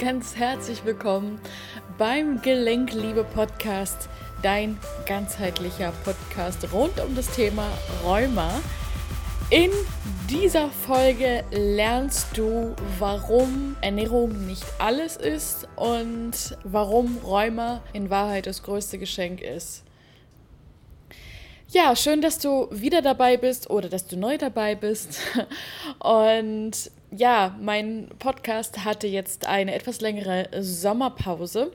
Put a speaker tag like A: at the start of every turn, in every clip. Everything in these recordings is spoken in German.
A: ganz herzlich willkommen beim Gelenkliebe Podcast, dein ganzheitlicher Podcast rund um das Thema Rheuma. In dieser Folge lernst du, warum Ernährung nicht alles ist und warum Rheuma in Wahrheit das größte Geschenk ist. Ja, schön, dass du wieder dabei bist oder dass du neu dabei bist. Und ja, mein Podcast hatte jetzt eine etwas längere Sommerpause.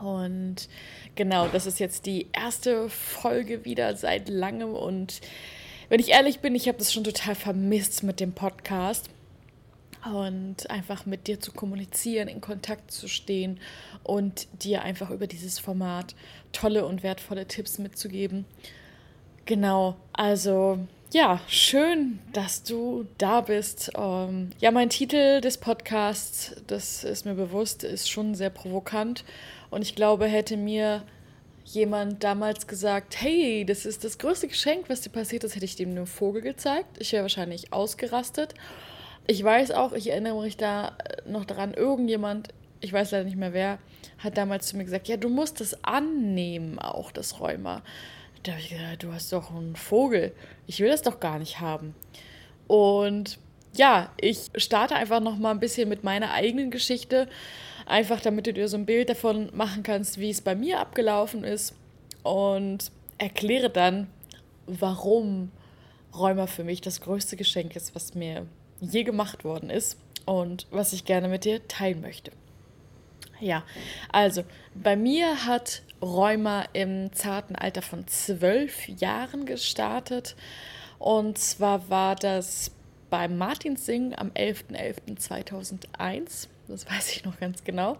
A: Und genau, das ist jetzt die erste Folge wieder seit langem. Und wenn ich ehrlich bin, ich habe das schon total vermisst mit dem Podcast. Und einfach mit dir zu kommunizieren, in Kontakt zu stehen und dir einfach über dieses Format tolle und wertvolle Tipps mitzugeben. Genau, also ja, schön, dass du da bist. Ähm, ja, mein Titel des Podcasts, das ist mir bewusst, ist schon sehr provokant. Und ich glaube, hätte mir jemand damals gesagt, hey, das ist das größte Geschenk, was dir passiert ist, hätte ich dem einen Vogel gezeigt. Ich wäre wahrscheinlich ausgerastet. Ich weiß auch, ich erinnere mich da noch daran, irgendjemand, ich weiß leider nicht mehr wer, hat damals zu mir gesagt, ja, du musst es annehmen, auch das Rheuma. Da habe ich gesagt, du hast doch einen Vogel. Ich will das doch gar nicht haben. Und ja, ich starte einfach noch mal ein bisschen mit meiner eigenen Geschichte, einfach damit du dir so ein Bild davon machen kannst, wie es bei mir abgelaufen ist und erkläre dann, warum Rheuma für mich das größte Geschenk ist, was mir je gemacht worden ist und was ich gerne mit dir teilen möchte. Ja, also bei mir hat Rheuma im zarten Alter von zwölf Jahren gestartet. Und zwar war das beim Martinssingen am 11.11.2001. Das weiß ich noch ganz genau.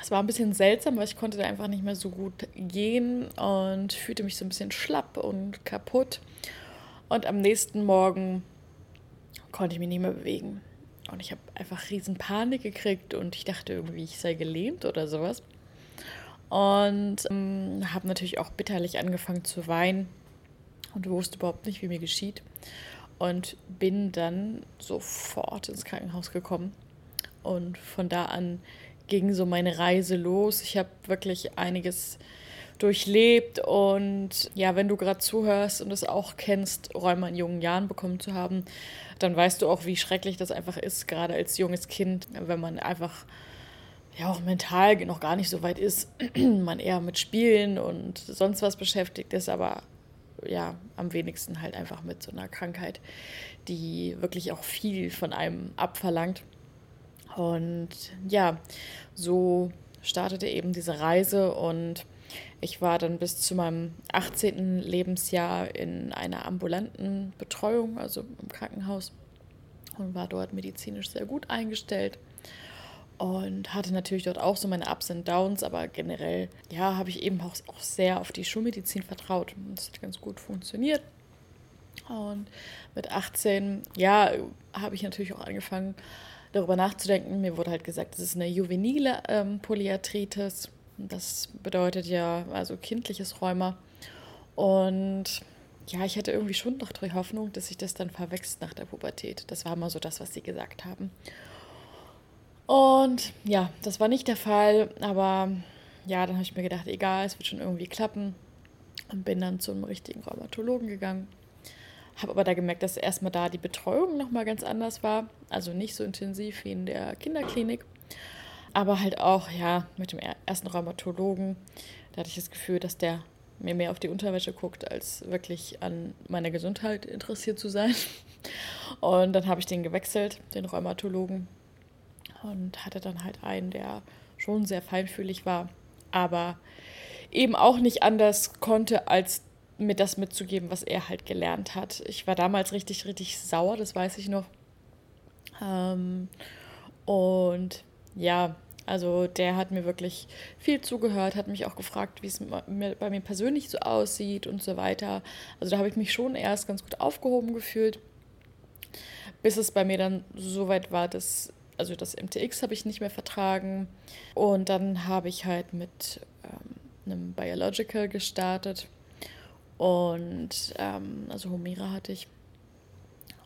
A: Es war ein bisschen seltsam, weil ich konnte da einfach nicht mehr so gut gehen und fühlte mich so ein bisschen schlapp und kaputt. Und am nächsten Morgen konnte ich mich nicht mehr bewegen. Und ich habe einfach riesen Panik gekriegt und ich dachte irgendwie, ich sei gelähmt oder sowas. Und ähm, habe natürlich auch bitterlich angefangen zu weinen und wusste überhaupt nicht, wie mir geschieht. Und bin dann sofort ins Krankenhaus gekommen. Und von da an ging so meine Reise los. Ich habe wirklich einiges durchlebt und ja, wenn du gerade zuhörst und es auch kennst, Räume in jungen Jahren bekommen zu haben, dann weißt du auch, wie schrecklich das einfach ist, gerade als junges Kind, wenn man einfach ja auch mental noch gar nicht so weit ist, man eher mit Spielen und sonst was beschäftigt ist, aber ja, am wenigsten halt einfach mit so einer Krankheit, die wirklich auch viel von einem abverlangt. Und ja, so startete eben diese Reise und ich war dann bis zu meinem 18. Lebensjahr in einer ambulanten Betreuung, also im Krankenhaus, und war dort medizinisch sehr gut eingestellt und hatte natürlich dort auch so meine Ups und Downs, aber generell, ja, habe ich eben auch, auch sehr auf die Schulmedizin vertraut. Das hat ganz gut funktioniert. Und mit 18, ja, habe ich natürlich auch angefangen, darüber nachzudenken. Mir wurde halt gesagt, das ist eine juvenile ähm, Polyarthritis. Das bedeutet ja also kindliches Rheuma. Und ja, ich hatte irgendwie schon noch die Hoffnung, dass sich das dann verwächst nach der Pubertät. Das war immer so das, was sie gesagt haben. Und ja, das war nicht der Fall, aber ja, dann habe ich mir gedacht, egal, es wird schon irgendwie klappen. Und bin dann zu einem richtigen Rheumatologen gegangen. Habe aber da gemerkt, dass erstmal da die Betreuung nochmal ganz anders war. Also nicht so intensiv wie in der Kinderklinik. Aber halt auch, ja, mit dem ersten Rheumatologen, da hatte ich das Gefühl, dass der mir mehr auf die Unterwäsche guckt, als wirklich an meiner Gesundheit interessiert zu sein. Und dann habe ich den gewechselt, den Rheumatologen, und hatte dann halt einen, der schon sehr feinfühlig war, aber eben auch nicht anders konnte, als mir das mitzugeben, was er halt gelernt hat. Ich war damals richtig, richtig sauer, das weiß ich noch. Ähm, und ja, also der hat mir wirklich viel zugehört, hat mich auch gefragt, wie es bei mir persönlich so aussieht und so weiter. Also da habe ich mich schon erst ganz gut aufgehoben gefühlt, bis es bei mir dann so weit war, dass also das MTX habe ich nicht mehr vertragen und dann habe ich halt mit ähm, einem Biological gestartet und ähm, also Humira hatte ich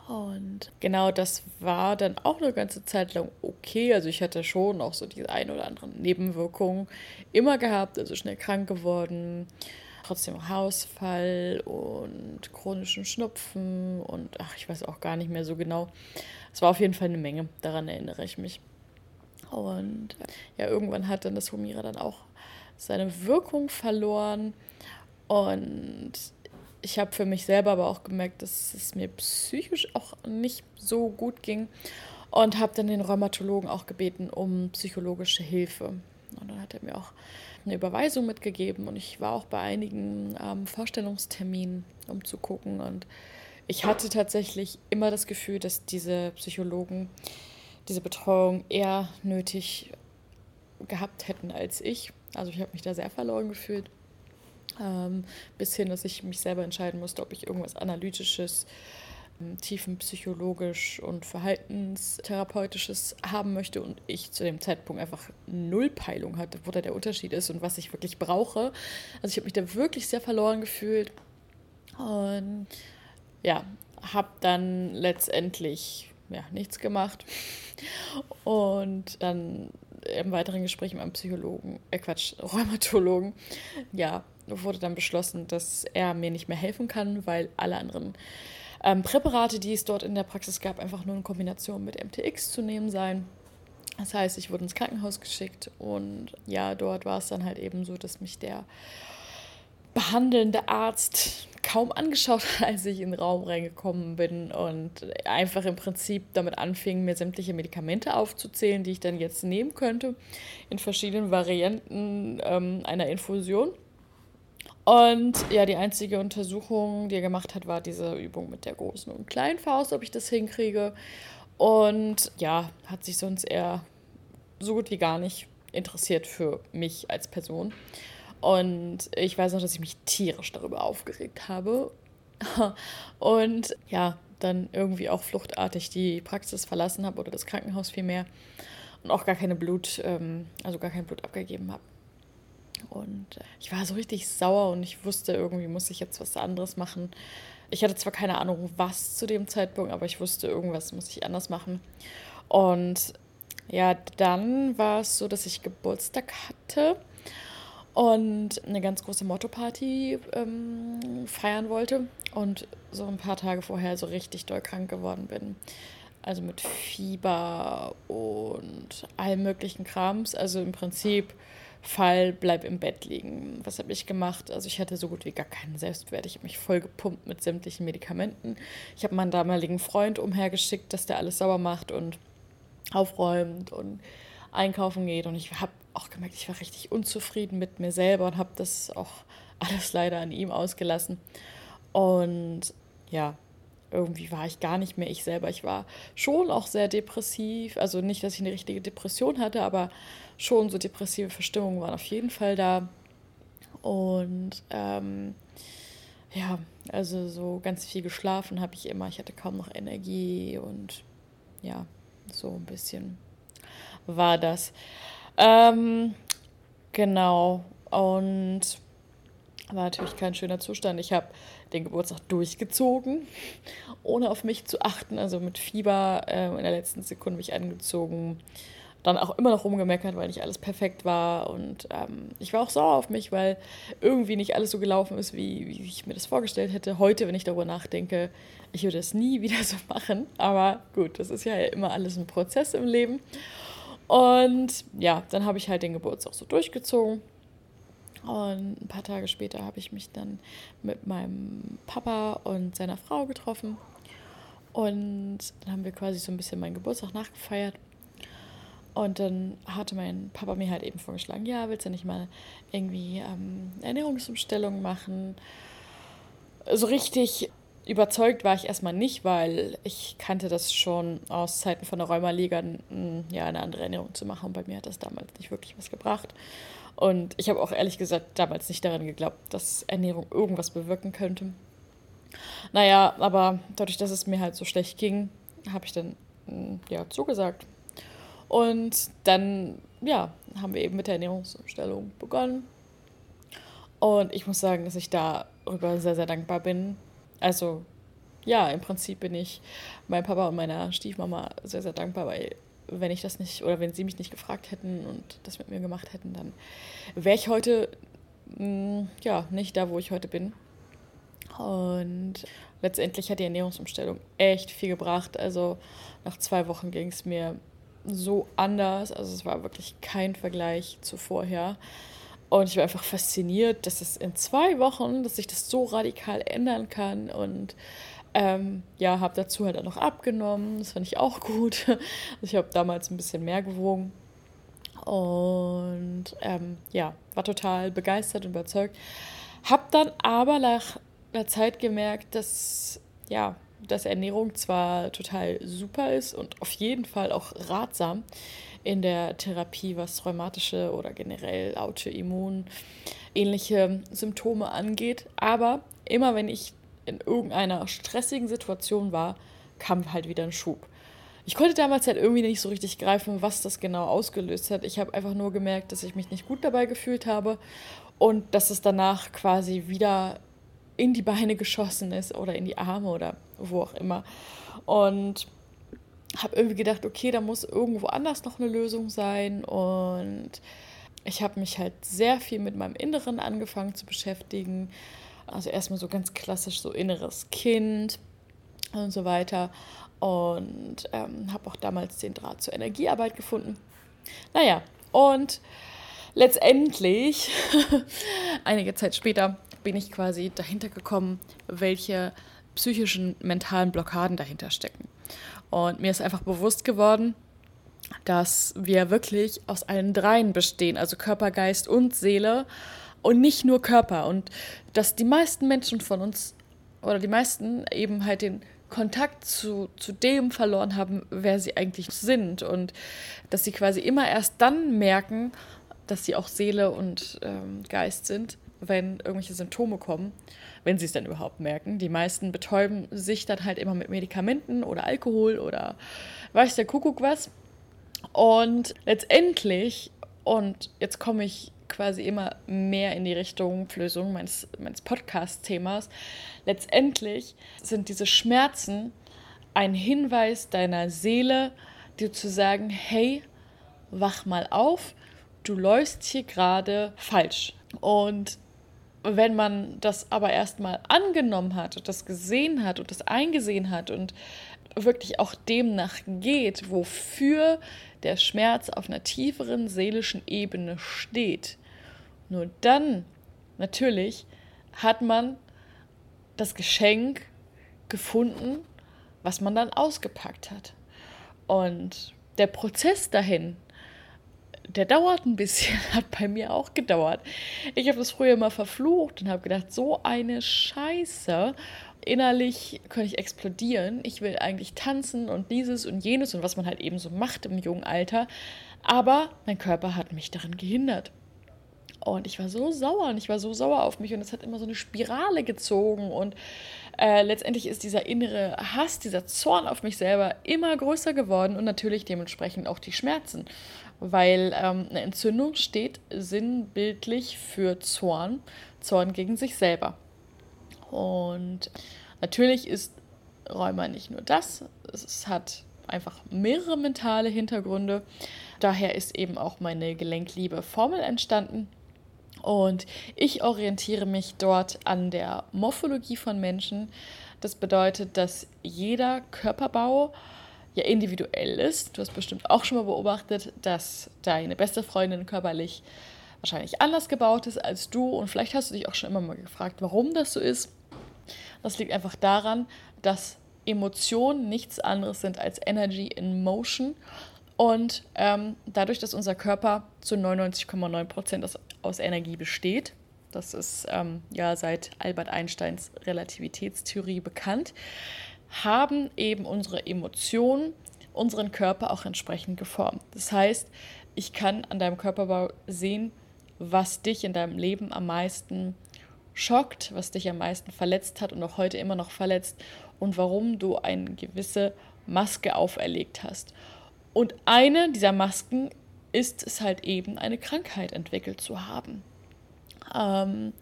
A: Und genau das war dann auch eine ganze Zeit lang okay. Also ich hatte schon auch so diese ein oder anderen Nebenwirkungen immer gehabt, also schnell krank geworden, trotzdem Hausfall und chronischen Schnupfen und ach, ich weiß auch gar nicht mehr so genau. Es war auf jeden Fall eine Menge, daran erinnere ich mich. Und ja, irgendwann hat dann das Humira dann auch seine Wirkung verloren. Und ich habe für mich selber aber auch gemerkt, dass es mir psychisch auch nicht so gut ging und habe dann den Rheumatologen auch gebeten um psychologische Hilfe. Und dann hat er mir auch eine Überweisung mitgegeben und ich war auch bei einigen ähm, Vorstellungsterminen, um zu gucken. Und ich hatte tatsächlich immer das Gefühl, dass diese Psychologen diese Betreuung eher nötig gehabt hätten als ich. Also ich habe mich da sehr verloren gefühlt. Ähm, bis hin, dass ich mich selber entscheiden musste, ob ich irgendwas Analytisches, ähm, tiefenpsychologisch und verhaltenstherapeutisches haben möchte und ich zu dem Zeitpunkt einfach null Peilung hatte, wo da der Unterschied ist und was ich wirklich brauche. Also ich habe mich da wirklich sehr verloren gefühlt und ja, habe dann letztendlich ja, nichts gemacht und dann im weiteren Gespräch mit einem Psychologen, äh Quatsch, Rheumatologen, ja, wurde dann beschlossen, dass er mir nicht mehr helfen kann, weil alle anderen ähm, Präparate, die es dort in der Praxis gab, einfach nur in Kombination mit MTX zu nehmen seien. Das heißt, ich wurde ins Krankenhaus geschickt und ja, dort war es dann halt eben so, dass mich der behandelnde Arzt kaum angeschaut als ich in den Raum reingekommen bin und einfach im Prinzip damit anfing, mir sämtliche Medikamente aufzuzählen, die ich dann jetzt nehmen könnte, in verschiedenen Varianten ähm, einer Infusion. Und ja, die einzige Untersuchung, die er gemacht hat, war diese Übung mit der großen und kleinen Faust, ob ich das hinkriege. Und ja, hat sich sonst eher so gut wie gar nicht interessiert für mich als Person. Und ich weiß noch, dass ich mich tierisch darüber aufgeregt habe. Und ja, dann irgendwie auch fluchtartig die Praxis verlassen habe oder das Krankenhaus vielmehr und auch gar keine Blut, ähm, also gar kein Blut abgegeben habe. Und äh, ich war so richtig sauer und ich wusste, irgendwie muss ich jetzt was anderes machen. Ich hatte zwar keine Ahnung, was zu dem Zeitpunkt, aber ich wusste, irgendwas muss ich anders machen. Und ja, dann war es so, dass ich Geburtstag hatte und eine ganz große Motto-Party ähm, feiern wollte und so ein paar Tage vorher so richtig doll krank geworden bin. Also mit Fieber und allem möglichen Krams. Also im Prinzip Fall, bleib im Bett liegen. Was habe ich gemacht? Also ich hatte so gut wie gar keinen Selbstwert. Ich habe mich voll gepumpt mit sämtlichen Medikamenten. Ich habe meinen damaligen Freund umhergeschickt, dass der alles sauber macht und aufräumt und einkaufen geht. Und ich habe auch gemerkt, ich war richtig unzufrieden mit mir selber und habe das auch alles leider an ihm ausgelassen. Und ja, irgendwie war ich gar nicht mehr ich selber. Ich war schon auch sehr depressiv. Also nicht, dass ich eine richtige Depression hatte, aber schon so depressive Verstimmungen waren auf jeden Fall da. Und ähm, ja, also so ganz viel geschlafen habe ich immer. Ich hatte kaum noch Energie und ja, so ein bisschen war das. Ähm, genau. Und war natürlich kein schöner Zustand. Ich habe den Geburtstag durchgezogen, ohne auf mich zu achten. Also mit Fieber äh, in der letzten Sekunde mich angezogen. Dann auch immer noch rumgemeckert, weil nicht alles perfekt war. Und ähm, ich war auch sauer auf mich, weil irgendwie nicht alles so gelaufen ist, wie, wie ich mir das vorgestellt hätte. Heute, wenn ich darüber nachdenke, ich würde es nie wieder so machen. Aber gut, das ist ja immer alles ein Prozess im Leben. Und ja, dann habe ich halt den Geburtstag so durchgezogen. Und ein paar Tage später habe ich mich dann mit meinem Papa und seiner Frau getroffen. Und dann haben wir quasi so ein bisschen meinen Geburtstag nachgefeiert. Und dann hatte mein Papa mir halt eben vorgeschlagen, ja, willst du nicht mal irgendwie ähm, Ernährungsumstellung machen? So richtig Überzeugt war ich erstmal nicht, weil ich kannte das schon aus Zeiten von der Rheumaliga, ja, eine andere Ernährung zu machen. Und bei mir hat das damals nicht wirklich was gebracht. Und ich habe auch ehrlich gesagt damals nicht daran geglaubt, dass Ernährung irgendwas bewirken könnte. Naja, aber dadurch, dass es mir halt so schlecht ging, habe ich dann ja zugesagt. Und dann, ja, haben wir eben mit der Ernährungsumstellung begonnen. Und ich muss sagen, dass ich darüber sehr, sehr dankbar bin, also ja, im Prinzip bin ich meinem Papa und meiner Stiefmama sehr, sehr dankbar, weil wenn ich das nicht oder wenn sie mich nicht gefragt hätten und das mit mir gemacht hätten, dann wäre ich heute mh, mm, ja nicht da, wo ich heute bin. Und letztendlich hat die Ernährungsumstellung echt viel gebracht. Also nach zwei Wochen ging es mir so anders. Also es war wirklich kein Vergleich zu vorher. Und ich war einfach fasziniert, dass es in zwei Wochen, dass sich das so radikal ändern kann. Und ähm, ja, habe dazu halt auch noch abgenommen. Das fand ich auch gut. Also ich habe damals ein bisschen mehr gewogen. Und ähm, ja, war total begeistert und überzeugt. Hab dann aber nach einer Zeit gemerkt, dass ja, dass Ernährung zwar total super ist und auf jeden Fall auch ratsam in der Therapie, was rheumatische oder generell Autoimmun ähnliche Symptome angeht, aber immer wenn ich in irgendeiner stressigen Situation war, kam halt wieder ein Schub. Ich konnte damals halt irgendwie nicht so richtig greifen, was das genau ausgelöst hat. Ich habe einfach nur gemerkt, dass ich mich nicht gut dabei gefühlt habe und dass es danach quasi wieder in die Beine geschossen ist oder in die Arme oder wo auch immer. Und habe irgendwie gedacht, okay, da muss irgendwo anders noch eine Lösung sein. Und ich habe mich halt sehr viel mit meinem Inneren angefangen zu beschäftigen. Also erstmal so ganz klassisch so inneres Kind und so weiter. Und ähm, habe auch damals den Draht zur Energiearbeit gefunden. Naja, und letztendlich, einige Zeit später, bin ich quasi dahinter gekommen, welche psychischen, mentalen Blockaden dahinter stecken. Und mir ist einfach bewusst geworden, dass wir wirklich aus allen dreien bestehen, also Körper, Geist und Seele und nicht nur Körper. Und dass die meisten Menschen von uns oder die meisten eben halt den Kontakt zu, zu dem verloren haben, wer sie eigentlich sind. Und dass sie quasi immer erst dann merken, dass sie auch Seele und ähm, Geist sind, wenn irgendwelche Symptome kommen, wenn sie es dann überhaupt merken. Die meisten betäuben sich dann halt immer mit Medikamenten oder Alkohol oder weiß der Kuckuck was. Und letztendlich, und jetzt komme ich quasi immer mehr in die Richtung Lösung meines, meines Podcast-Themas, letztendlich sind diese Schmerzen ein Hinweis deiner Seele, dir zu sagen, hey, wach mal auf, du läufst hier gerade falsch. Und wenn man das aber erstmal angenommen hat und das gesehen hat und das eingesehen hat und wirklich auch dem nachgeht, wofür der Schmerz auf einer tieferen seelischen Ebene steht, nur dann natürlich hat man das Geschenk gefunden, was man dann ausgepackt hat. Und der Prozess dahin, der dauert ein bisschen, hat bei mir auch gedauert. Ich habe das früher immer verflucht und habe gedacht, so eine Scheiße. Innerlich könnte ich explodieren. Ich will eigentlich tanzen und dieses und jenes und was man halt eben so macht im jungen Alter. Aber mein Körper hat mich daran gehindert. Und ich war so sauer und ich war so sauer auf mich und es hat immer so eine Spirale gezogen und äh, letztendlich ist dieser innere Hass, dieser Zorn auf mich selber immer größer geworden und natürlich dementsprechend auch die Schmerzen weil ähm, eine Entzündung steht sinnbildlich für Zorn, Zorn gegen sich selber. Und natürlich ist Rheuma nicht nur das, es hat einfach mehrere mentale Hintergründe. Daher ist eben auch meine Gelenkliebe Formel entstanden. Und ich orientiere mich dort an der Morphologie von Menschen. Das bedeutet, dass jeder Körperbau ja individuell ist. Du hast bestimmt auch schon mal beobachtet, dass deine beste Freundin körperlich wahrscheinlich anders gebaut ist als du und vielleicht hast du dich auch schon immer mal gefragt, warum das so ist. Das liegt einfach daran, dass Emotionen nichts anderes sind als Energy in Motion und ähm, dadurch, dass unser Körper zu 99,9 Prozent aus, aus, Energie besteht, das ist ähm, ja seit Albert Einsteins Relativitätstheorie bekannt, haben eben unsere Emotionen unseren Körper auch entsprechend geformt. Das heißt, ich kann an deinem Körperbau sehen, was dich in deinem Leben am meisten schockt, was dich am meisten verletzt hat und auch heute immer noch verletzt und warum du eine gewisse Maske auferlegt hast. Und eine dieser Masken ist es halt eben, eine Krankheit entwickelt zu haben. Ähm,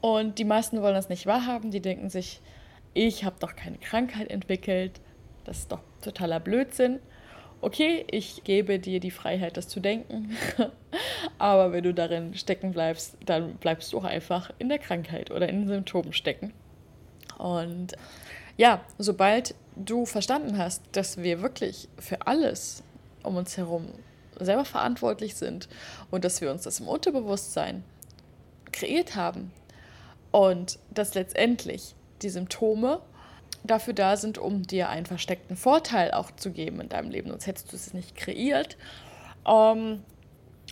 A: und die meisten wollen das nicht wahrhaben, die denken sich, ich habe doch keine Krankheit entwickelt, das ist doch totaler Blödsinn. Okay, ich gebe dir die Freiheit, das zu denken, aber wenn du darin stecken bleibst, dann bleibst du auch einfach in der Krankheit oder in den Symptomen stecken. Und ja, sobald du verstanden hast, dass wir wirklich für alles um uns herum selber verantwortlich sind und dass wir uns das im Unterbewusstsein kreiert haben und dass letztendlich die Symptome dafür da sind, um dir einen versteckten Vorteil auch zu geben in deinem Leben, sonst hättest du es nicht kreiert. Ähm,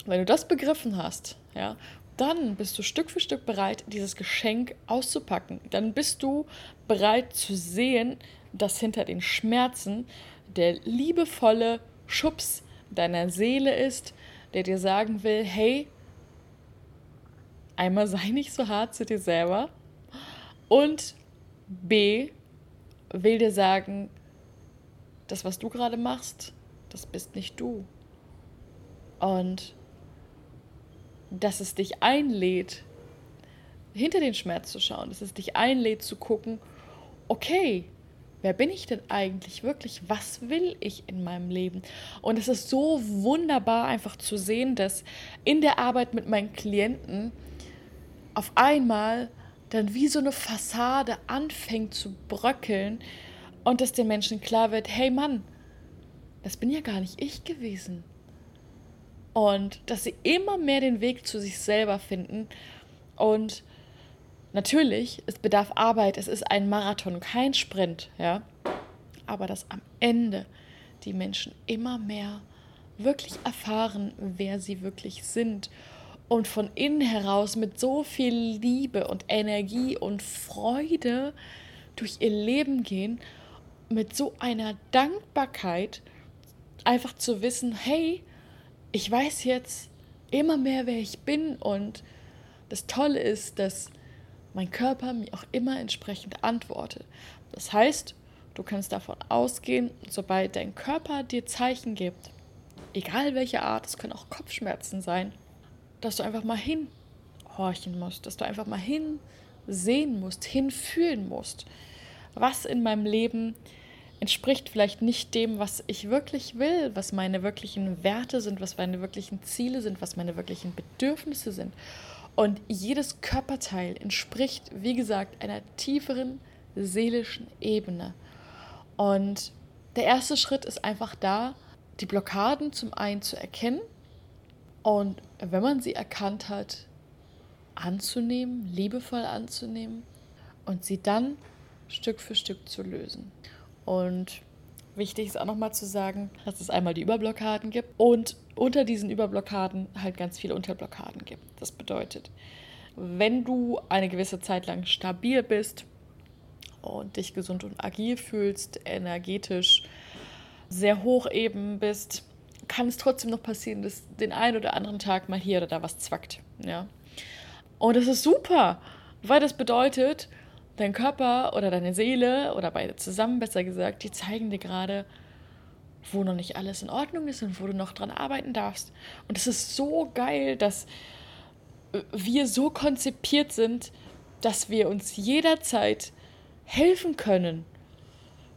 A: wenn du das begriffen hast, ja, dann bist du Stück für Stück bereit, dieses Geschenk auszupacken. Dann bist du bereit zu sehen, dass hinter den Schmerzen der liebevolle Schubs deiner Seele ist, der dir sagen will, hey, einmal sei nicht so hart zu dir selber und B will dir sagen, das, was du gerade machst, das bist nicht du. Und dass es dich einlädt, hinter den Schmerz zu schauen, dass es dich einlädt zu gucken, okay, wer bin ich denn eigentlich wirklich? Was will ich in meinem Leben? Und es ist so wunderbar einfach zu sehen, dass in der Arbeit mit meinen Klienten auf einmal dann wie so eine Fassade anfängt zu bröckeln und dass den Menschen klar wird, hey Mann, das bin ja gar nicht ich gewesen. Und dass sie immer mehr den Weg zu sich selber finden. Und natürlich, es bedarf Arbeit, es ist ein Marathon, kein Sprint, ja. Aber dass am Ende die Menschen immer mehr wirklich erfahren, wer sie wirklich sind und von innen heraus mit so viel Liebe und Energie und Freude durch ihr Leben gehen, mit so einer Dankbarkeit, einfach zu wissen, hey, ich weiß jetzt immer mehr, wer ich bin und das Tolle ist, dass mein Körper mir auch immer entsprechend antwortet. Das heißt, du kannst davon ausgehen, sobald dein Körper dir Zeichen gibt, egal welche Art, es können auch Kopfschmerzen sein, dass du einfach mal hinhorchen musst, dass du einfach mal hinsehen musst, hinfühlen musst, was in meinem Leben entspricht vielleicht nicht dem, was ich wirklich will, was meine wirklichen Werte sind, was meine wirklichen Ziele sind, was meine wirklichen Bedürfnisse sind. Und jedes Körperteil entspricht, wie gesagt, einer tieferen seelischen Ebene. Und der erste Schritt ist einfach da, die Blockaden zum einen zu erkennen und wenn man sie erkannt hat, anzunehmen, liebevoll anzunehmen und sie dann Stück für Stück zu lösen. Und wichtig ist auch nochmal zu sagen, dass es einmal die Überblockaden gibt und unter diesen Überblockaden halt ganz viele Unterblockaden gibt. Das bedeutet, wenn du eine gewisse Zeit lang stabil bist und dich gesund und agil fühlst, energetisch sehr hoch eben bist, kann es trotzdem noch passieren, dass den einen oder anderen Tag mal hier oder da was zwackt. Ja. Und das ist super, weil das bedeutet, dein Körper oder deine Seele oder beide zusammen, besser gesagt, die zeigen dir gerade, wo noch nicht alles in Ordnung ist und wo du noch dran arbeiten darfst. Und es ist so geil, dass wir so konzipiert sind, dass wir uns jederzeit helfen können.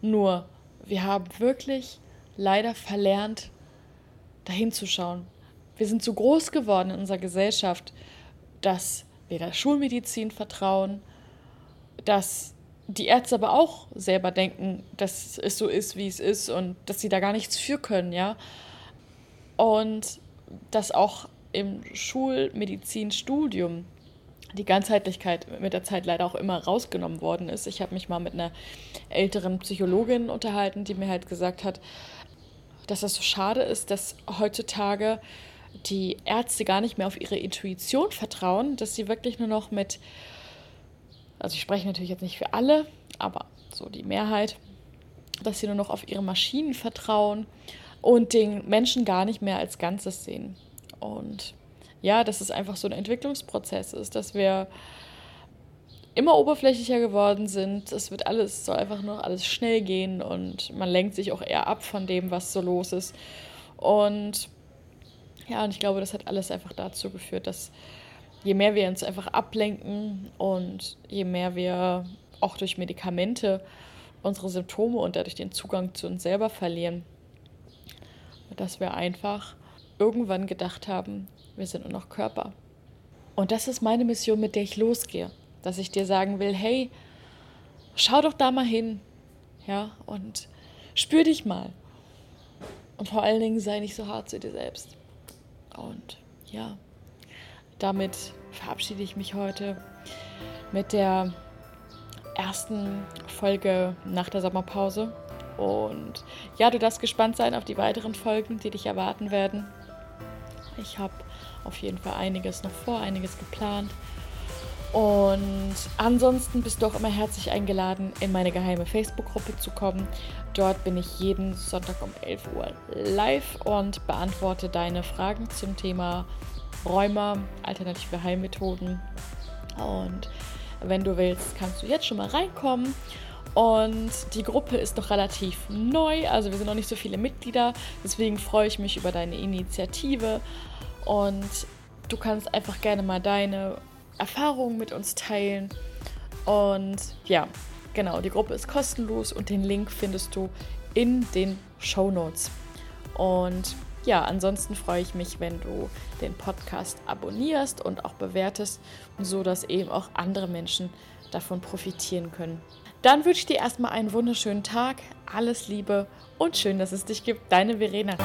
A: Nur, wir haben wirklich leider verlernt, dahin zu schauen. Wir sind so groß geworden in unserer Gesellschaft, dass wir der Schulmedizin vertrauen, dass die Ärzte aber auch selber denken, dass es so ist, wie es ist und dass sie da gar nichts für können, ja. Und dass auch im Schulmedizinstudium die Ganzheitlichkeit mit der Zeit leider auch immer rausgenommen worden ist. Ich habe mich mal mit einer älteren Psychologin unterhalten, die mir halt gesagt hat, dass das so schade ist, dass heutzutage die Ärzte gar nicht mehr auf ihre Intuition vertrauen, dass sie wirklich nur noch mit also ich spreche natürlich jetzt nicht für alle, aber so die Mehrheit, dass sie nur noch auf ihre Maschinen vertrauen und den Menschen gar nicht mehr als Ganzes sehen. Und ja, dass es einfach so ein Entwicklungsprozess ist, dass wir immer oberflächlicher geworden sind. Es wird alles, soll einfach nur alles schnell gehen und man lenkt sich auch eher ab von dem, was so los ist. Und ja, und ich glaube, das hat alles einfach dazu geführt, dass je mehr wir uns einfach ablenken und je mehr wir auch durch Medikamente unsere Symptome und dadurch den Zugang zu uns selber verlieren. Dass wir einfach irgendwann gedacht haben, wir sind nur noch Körper. Und das ist meine Mission, mit der ich losgehe. Dass ich dir sagen will, hey, schau doch da mal hin. Ja, und spür dich mal. Und vor allen Dingen sei nicht so hart zu dir selbst. Und ja, damit verabschiede ich mich heute mit der ersten Folge nach der Sommerpause. Und ja, du darfst gespannt sein auf die weiteren Folgen, die dich erwarten werden. Ich habe auf jeden Fall einiges noch vor, einiges geplant. Und ansonsten bist du auch immer herzlich eingeladen, in meine geheime Facebook-Gruppe zu kommen. Dort bin ich jeden Sonntag um 11 Uhr live und beantworte deine Fragen zum Thema Rheuma, alternative Heilmethoden. Und wenn du willst, kannst du jetzt schon mal reinkommen. Und die Gruppe ist noch relativ neu, also wir sind noch nicht so viele Mitglieder. Deswegen freue ich mich über deine Initiative. Und du kannst einfach gerne mal deine Erfahrungen mit uns teilen. Und ja, genau, die Gruppe ist kostenlos und den Link findest du in den Show Notes. Und ja, ansonsten freue ich mich, wenn du den Podcast abonnierst und auch bewertest, so dass eben auch andere Menschen davon profitieren können. Dann wünsche ich dir erstmal einen wunderschönen Tag, alles Liebe und schön, dass es dich gibt. Deine Verena.